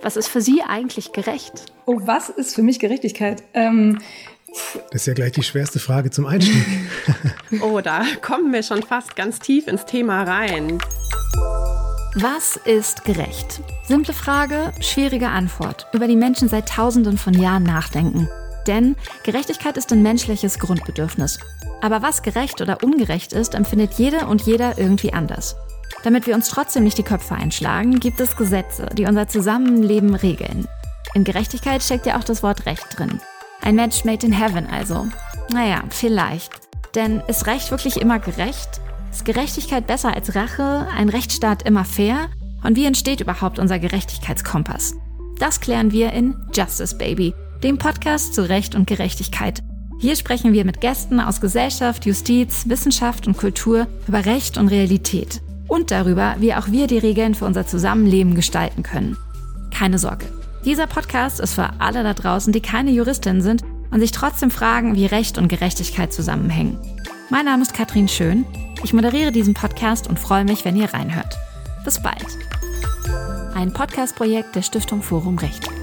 Was ist für Sie eigentlich gerecht? Oh, was ist für mich Gerechtigkeit? Ähm, das ist ja gleich die schwerste Frage zum Einstieg. oh, da kommen wir schon fast ganz tief ins Thema rein. Was ist gerecht? Simple Frage, schwierige Antwort, über die Menschen seit Tausenden von Jahren nachdenken. Denn Gerechtigkeit ist ein menschliches Grundbedürfnis. Aber was gerecht oder ungerecht ist, empfindet jede und jeder irgendwie anders. Damit wir uns trotzdem nicht die Köpfe einschlagen, gibt es Gesetze, die unser Zusammenleben regeln. In Gerechtigkeit steckt ja auch das Wort Recht drin. Ein Match made in heaven also. Naja, vielleicht. Denn ist Recht wirklich immer gerecht? Ist Gerechtigkeit besser als Rache? Ein Rechtsstaat immer fair? Und wie entsteht überhaupt unser Gerechtigkeitskompass? Das klären wir in Justice Baby, dem Podcast zu Recht und Gerechtigkeit. Hier sprechen wir mit Gästen aus Gesellschaft, Justiz, Wissenschaft und Kultur über Recht und Realität und darüber, wie auch wir die Regeln für unser Zusammenleben gestalten können. Keine Sorge. Dieser Podcast ist für alle da draußen, die keine Juristin sind und sich trotzdem fragen, wie Recht und Gerechtigkeit zusammenhängen. Mein Name ist Katrin Schön. Ich moderiere diesen Podcast und freue mich, wenn ihr reinhört. Bis bald. Ein Podcast-Projekt der Stiftung Forum Recht.